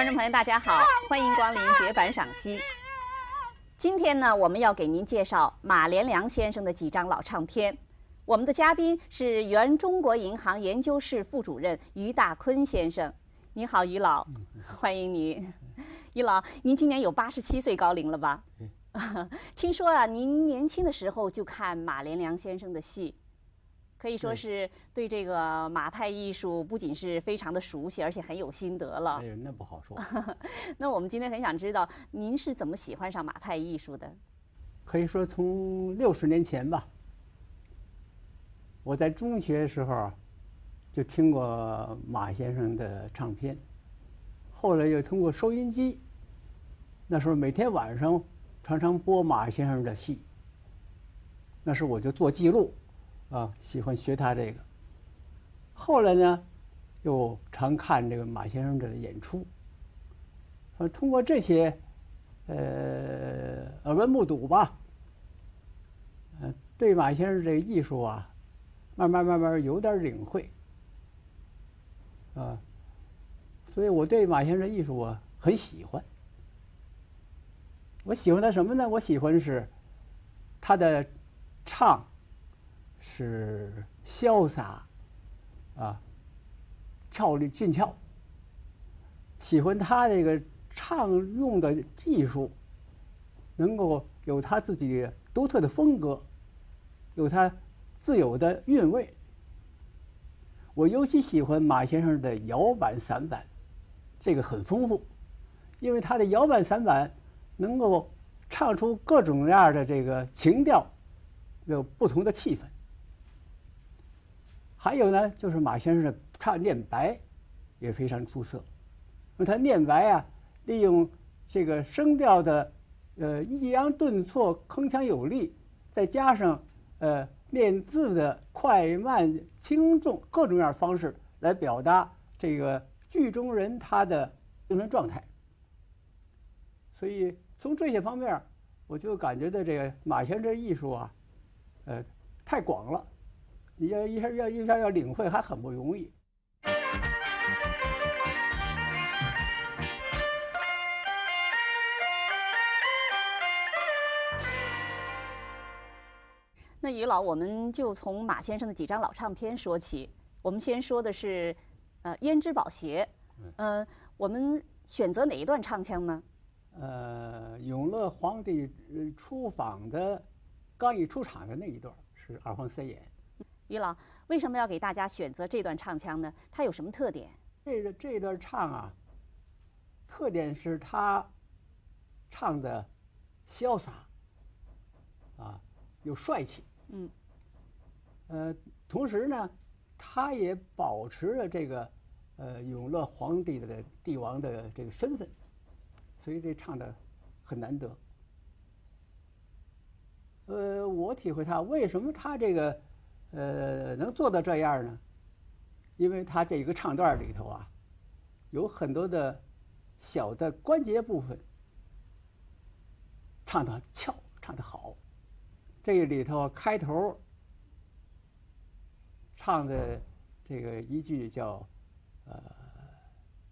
观众朋友，大家好，欢迎光临绝版赏析。今天呢，我们要给您介绍马连良先生的几张老唱片。我们的嘉宾是原中国银行研究室副主任于大坤先生。你好，于老，欢迎您。于老，您今年有八十七岁高龄了吧？听说啊，您年轻的时候就看马连良先生的戏。可以说是对这个马派艺术不仅是非常的熟悉，而且很有心得了。哎，那不好说。那我们今天很想知道，您是怎么喜欢上马派艺术的？可以说从六十年前吧，我在中学时候就听过马先生的唱片，后来又通过收音机，那时候每天晚上常常播马先生的戏，那时我就做记录。啊，喜欢学他这个。后来呢，又常看这个马先生的演出。呃，通过这些，呃，耳闻目睹吧，呃，对马先生这个艺术啊，慢慢慢慢有点领会。啊，所以我对马先生艺术啊很喜欢。我喜欢他什么呢？我喜欢是他的唱。是潇洒，啊，俏丽俊俏。喜欢他这个唱用的技术，能够有他自己独特的风格，有他自有的韵味。我尤其喜欢马先生的摇板散板，这个很丰富，因为他的摇板散板能够唱出各种各样的这个情调，有不同的气氛。还有呢，就是马先生的唱念白也非常出色。那他念白啊，利用这个声调的呃抑扬顿挫、铿锵有力，再加上呃念字的快慢轻重各种样方式来表达这个剧中人他的精神状态。所以从这些方面，我就感觉到这个马先生这艺术啊，呃，太广了。你要一下要一下要领会还很不容易。那于老，我们就从马先生的几张老唱片说起。我们先说的是，呃，《胭脂宝鞋》。嗯，我们选择哪一段唱腔呢？呃，永乐皇帝出访的，刚一出场的那一段是二黄三眼。于老，为什么要给大家选择这段唱腔呢？它有什么特点？这个这段唱啊，特点是他唱的潇洒，啊，有帅气。嗯。呃，同时呢，他也保持了这个呃永乐皇帝的帝王的这个身份，所以这唱的很难得。呃，我体会他为什么他这个。呃，能做到这样呢？因为他这一个唱段里头啊，有很多的小的关节部分唱的俏，唱的好。这里头开头唱的这个一句叫“呃，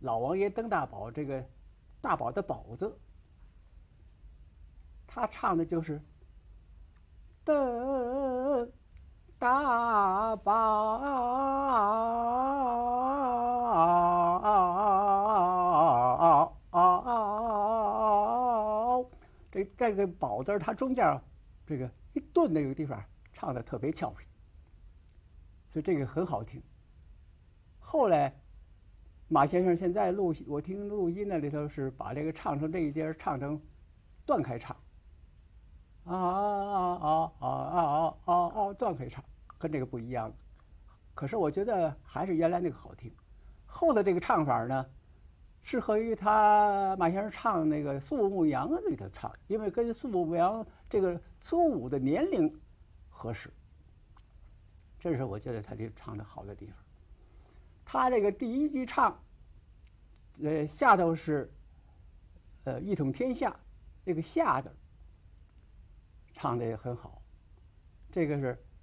老王爷登大宝”，这个“大宝”的“宝”字，他唱的就是“登”。大宝，这这个“宝”字它中间这个一顿那个地方唱的特别俏皮，所以这个很好听。后来马先生现在录，我听录音那里头是把这个唱成这一节唱成断开唱，啊啊啊啊啊啊啊断开唱。跟这个不一样，可是我觉得还是原来那个好听。后的这个唱法呢，适合于他马先生唱那个《苏牧羊》里头唱，因为跟苏牧羊这个苏武的年龄合适。这是我觉得他的唱的好的地方。他这个第一句唱，呃，下头是呃一统天下，这个下字唱的也很好。这个是。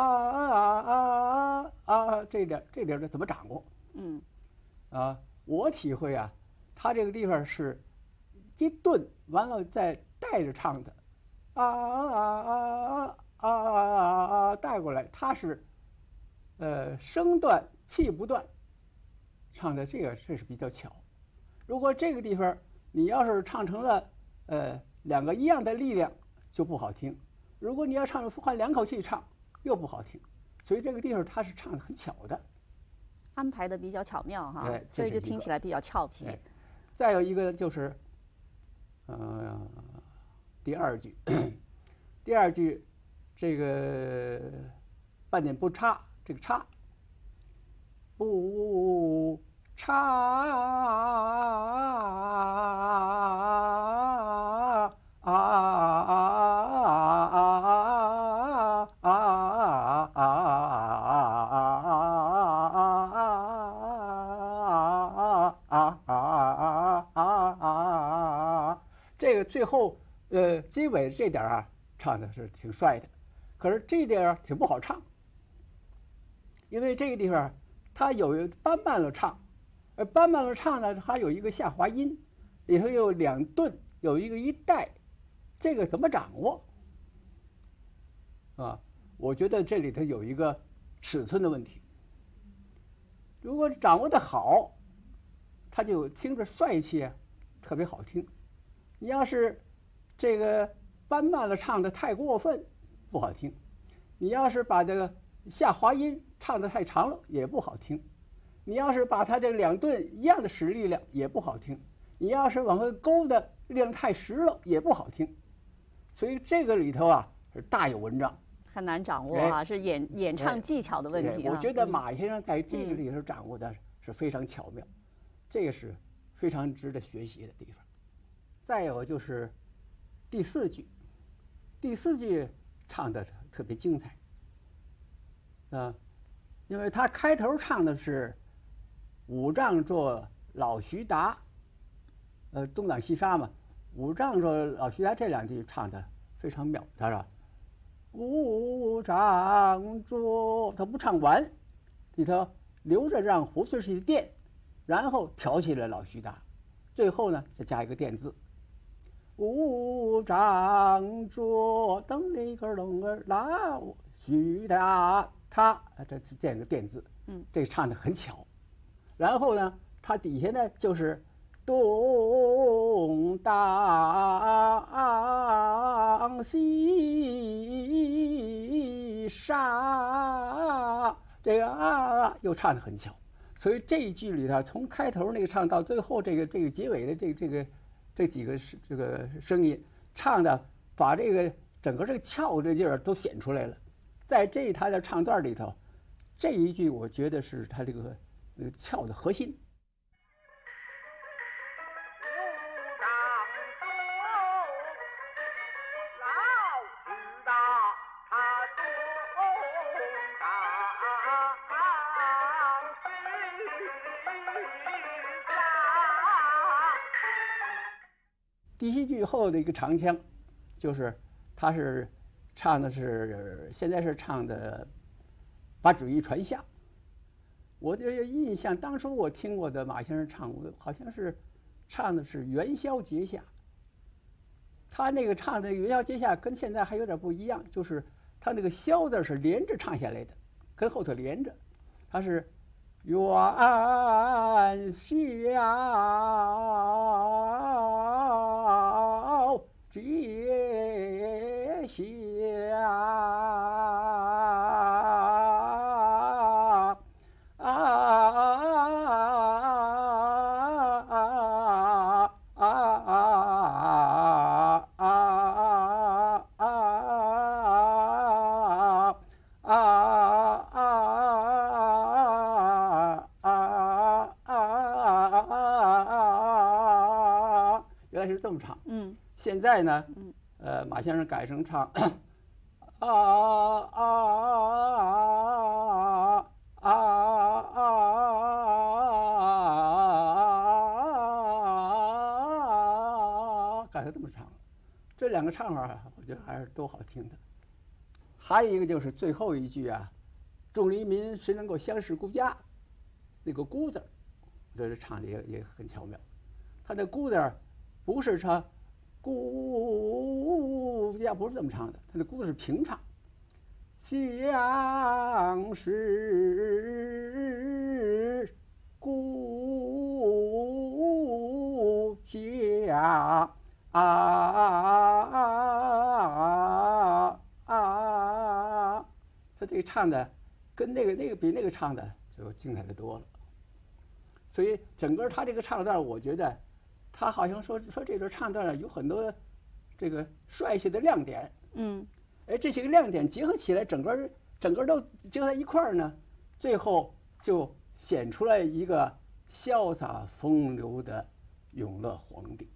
啊啊啊啊啊，这点这点怎么掌握？嗯，啊，我体会啊，他这个地方是一顿完了再带着唱的，啊啊啊啊啊啊啊啊带过来，他是呃声断气不断，唱的这个这是比较巧。如果这个地方你要是唱成了呃两个一样的力量。就不好听。如果你要唱换两口气唱，又不好听。所以这个地方他是唱的很巧的，安排的比较巧妙哈。对，所以就听起来比较俏皮。再有一个就是，呃，第二句，第二句这个半点不差，这个差不差最后，呃，结尾这点啊，唱的是挺帅的，可是这点挺不好唱，因为这个地方它有搬慢了唱，而搬慢了唱呢，它有一个下滑音，里头有两顿，有一个一带，这个怎么掌握？啊，我觉得这里头有一个尺寸的问题。如果掌握的好，它就听着帅气，特别好听。你要是这个搬慢了唱的太过分，不好听；你要是把这个下滑音唱的太长了，也不好听；你要是把它这两顿一样的使力量，也不好听；你要是往回勾的力量太实了，也不好听。所以这个里头啊是大有文章，很难掌握啊，是演演唱技巧的问题。我觉得马先生在这个里头掌握的是非常巧妙，这个是非常值得学习的地方。再有就是第四句，第四句唱的特别精彩，啊，因为他开头唱的是“五丈做老徐达”，呃，东挡西杀嘛，“五丈做老徐达”这两句唱的非常妙，他说“五丈做”，他不唱完，里头留着让胡子去垫，然后挑起了老徐达，最后呢再加一个垫字。五丈桌，噔里个噔儿拉，徐达他，这建个电字，嗯，这唱的很巧。然后呢，他底下呢就是东当西沙，这个啊又唱的很巧。所以这一句里头，从开头那个唱到最后这个这个结尾的这这个。这几个是这个声音唱的，把这个整个这个俏这劲儿都显出来了。在这他的唱段里头，这一句我觉得是他这个那个俏的核心。第七句后的一个长腔，就是他是唱的是现在是唱的把主意传下。我的印象当初我听过的马先生唱，好像是唱的是元宵节下。他那个唱的元宵节下跟现在还有点不一样，就是他那个宵字是连着唱下来的，跟后头连着，他是元宵。接下原来是这么唱，嗯。现在呢，呃，马先生改成唱，啊啊啊啊啊这两个唱法，我觉得还是都好听的。还有一个就是最后一句啊，“众黎民谁能够相识孤家”，那个“孤”字，我觉得唱的也也很巧妙。他的“孤”字不是唱“孤家”，不是这么唱的，他的“孤”字是平唱，“相识故家”。啊啊啊！他这个唱的跟那个那个比那个唱的就精彩的多了。所以整个他这个唱段，我觉得他好像说说这段唱段有很多这个帅气的亮点。嗯。哎，这些个亮点结合起来，整个整个都结合在一块儿呢，最后就显出来一个潇洒风流的永乐皇帝。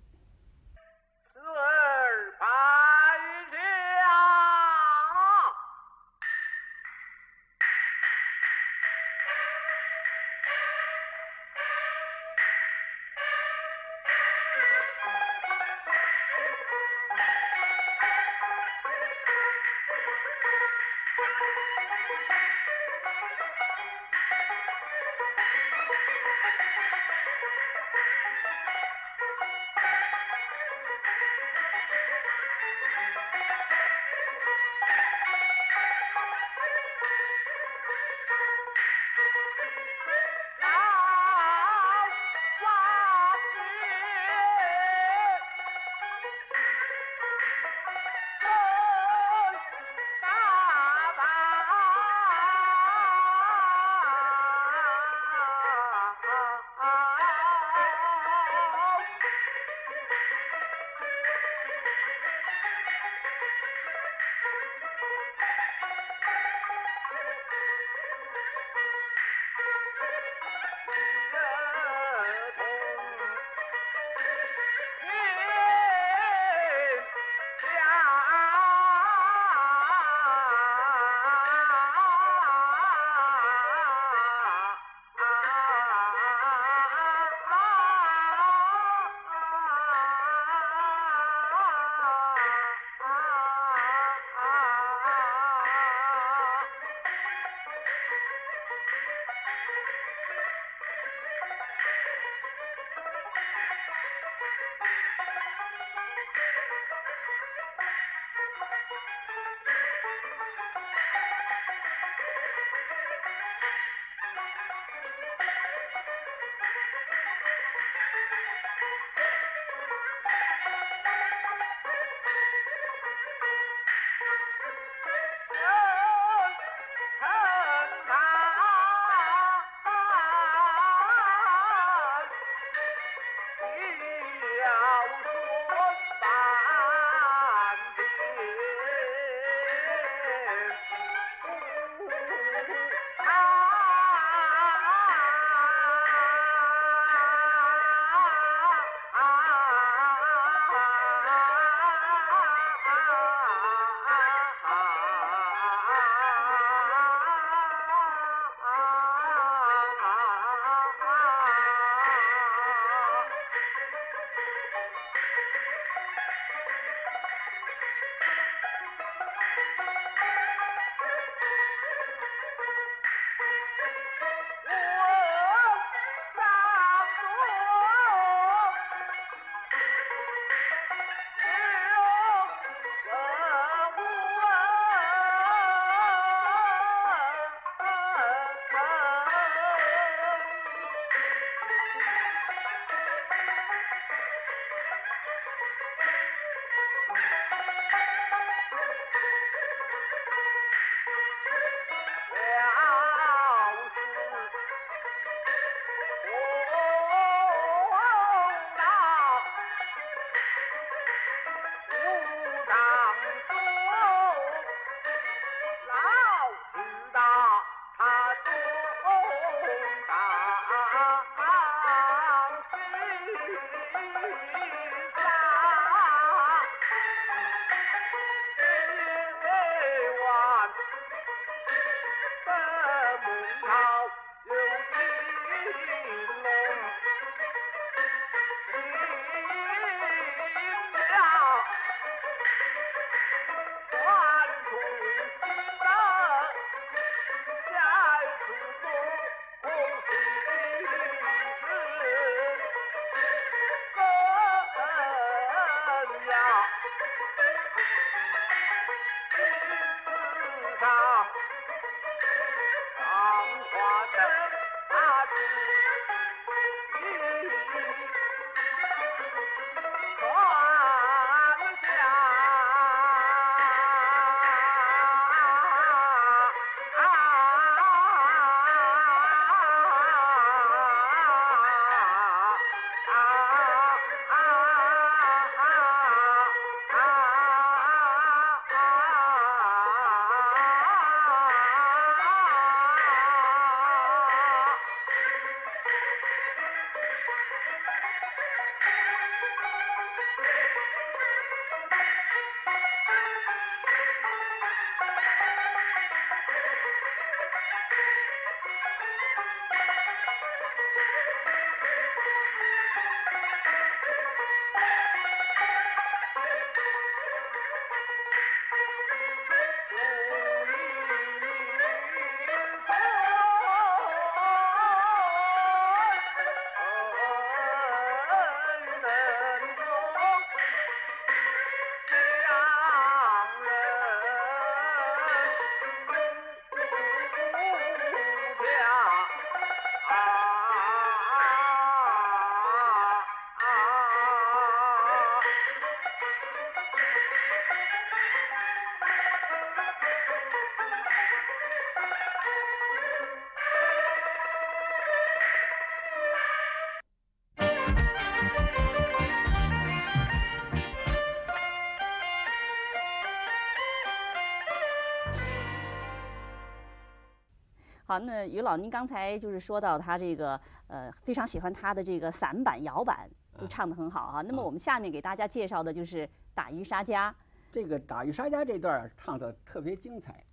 好，那于老，您刚才就是说到他这个呃，非常喜欢他的这个散板、摇板，就唱得很好啊。那么我们下面给大家介绍的就是《打渔杀家》。这个《打渔杀家》这段唱得特别精彩，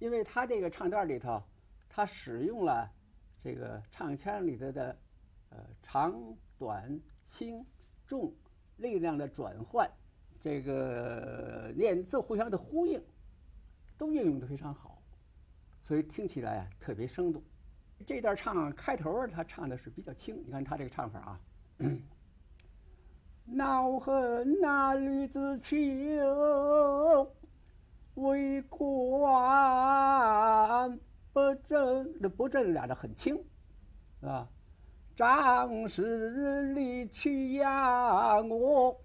因为他这个唱段里头，他使用了这个唱腔里头的呃长短轻重力量的转换，这个念字互相的呼应，都运用得非常好。所以听起来特别生动。这段唱开头他唱的是比较轻，你看他这个唱法啊。恼恨那吕子秋为官不正，那不正俩的很轻，是吧？张氏离去养我，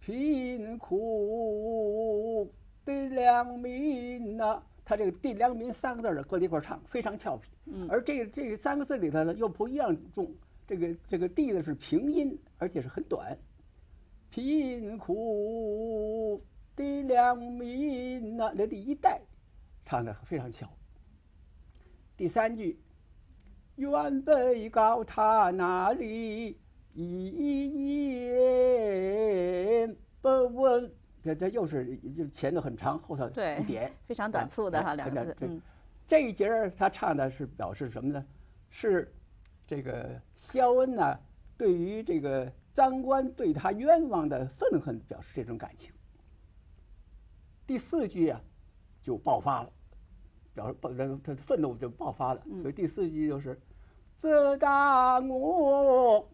贫苦的良民呐。他这个“地良民”三个字儿搁在一块儿唱，非常俏皮。嗯。而这这三个字里头呢，又不一样重。这个这个“地”呢是平音，而且是很短。贫苦的良民呐，那第一代唱的非常巧。第三句，原北高他那里一言不闻。这这又是就前头很长，后头一点，非常短促的哈两个字。嗯，这一节儿他唱的是表示什么呢？是这个肖恩呢，对于这个赃官对他冤枉的愤恨，表示这种感情。第四句啊，就爆发了，表示他他的愤怒就爆发了。所以第四句就是“自当我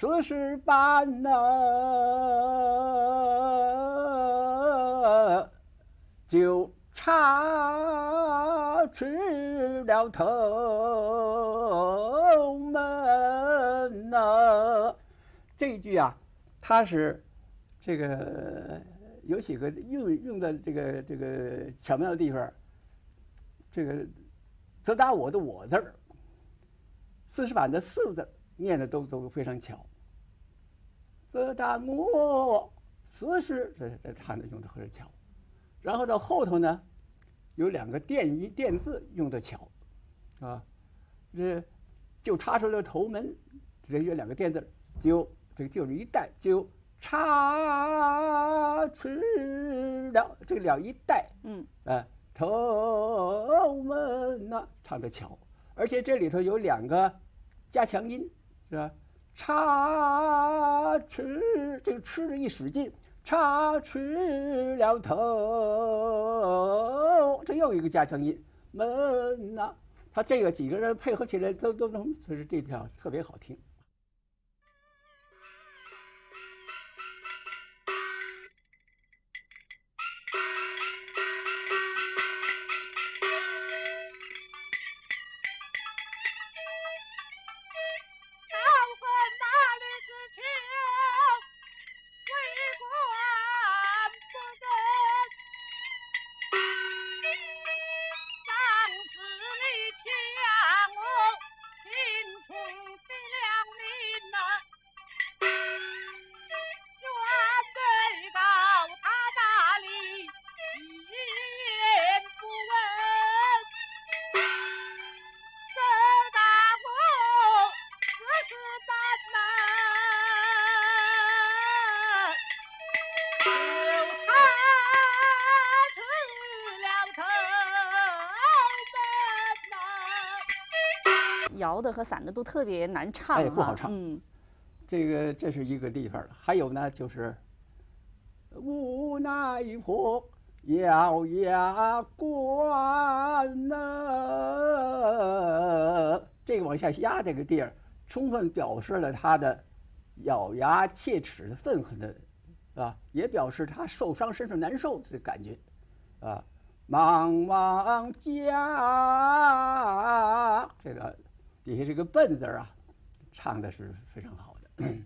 四十般呐”。就插去了头门呐，这句啊，它是这个有几个用用的这个这个巧妙的地方。这个责打我的“我”字儿，四十版的“四”字儿念的都都非常巧。这大我此时，这这唱的用的很巧。然后到后头呢，有两个电音电字用的巧，啊，这就插出了头门，这有两个电字，就这个就是一带就插出了这个了一带，嗯，啊，头门呐，唱的巧，而且这里头有两个加强音，是吧？插翅这个吃的一使劲。插翅了头，这又一个加强音，门呐，他这个几个人配合起来都都能，所以这条特别好听。摇的和散的都特别难唱，哎不好唱嗯，这个这是一个地方，还有呢就是无奈何咬牙关呐，这个往下压这个地儿，充分表示了他的咬牙切齿的愤恨的，是吧？也表示他受伤身上难受的感觉，啊，茫茫家，这个底下这个笨字儿啊，唱的是非常好的。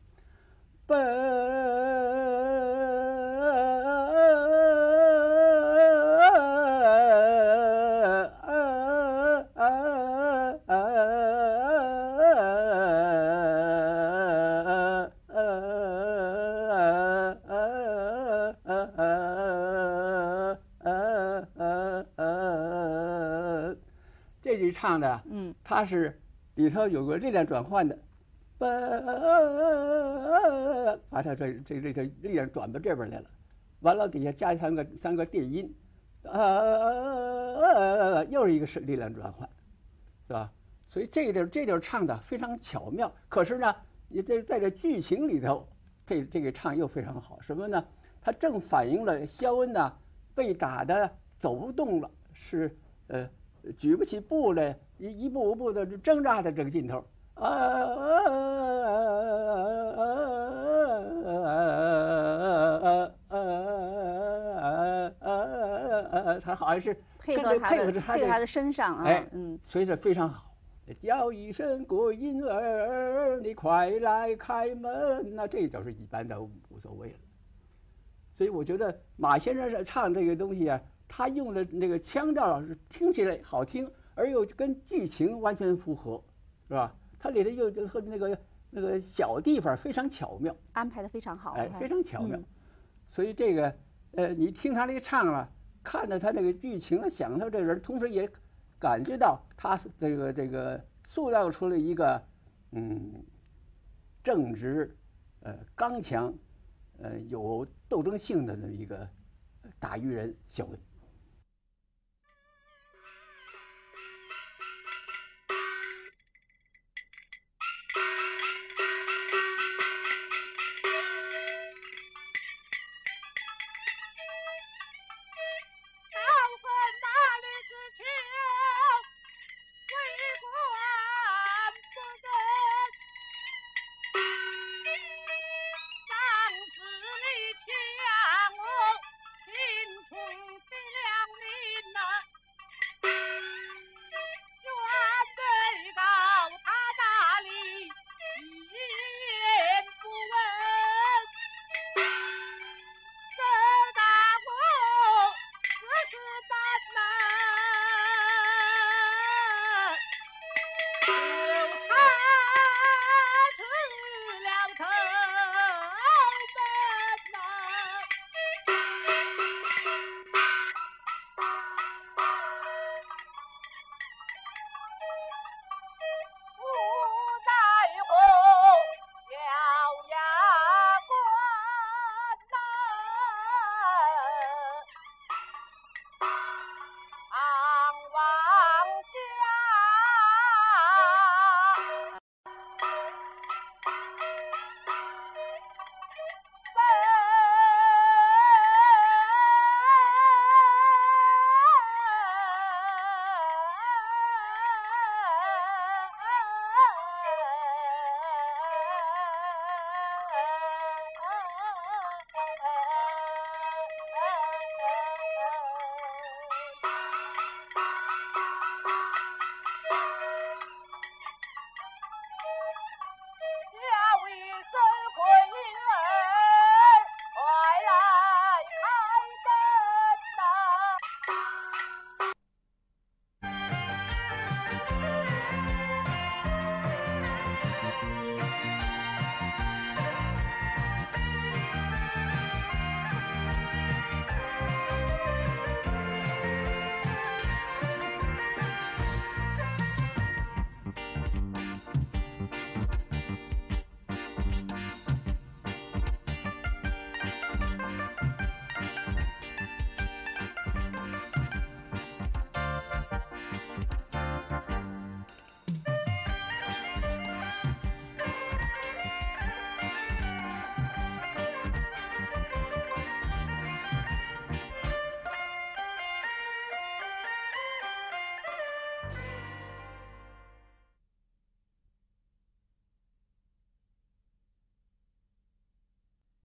这句唱的，嗯，他是里头有个力量转换的，把把它这这这个力量转到这边来了，完了底下加三个三个电音，啊，又是一个是力量转换，是吧？所以这个地儿这地儿唱的非常巧妙，可是呢，你这在这剧情里头，这这个唱又非常好，什么呢？它正反映了肖恩呢被打的走不动了，是呃举不起步来，一一步一步的挣扎的这个劲头啊啊！他好像是跟着配合他配合着他的的配合他的身上啊，哎嗯，随着非常好。叫一声过音儿，你快来开门那、这就是一般的无所谓了。所以我觉得马先生是唱这个东西啊，他用的那个腔调是听起来好听，而又跟剧情完全符合，是吧？它里头又就和那个那个小地方非常巧妙，安排的非常好，哎，非常巧妙嗯。所以这个呃，你听他这个唱了，看着他这个剧情，想到这人，同时也感觉到他这个这个塑造出了一个嗯正直、呃刚强、呃有斗争性的那么一个打渔人肖恩。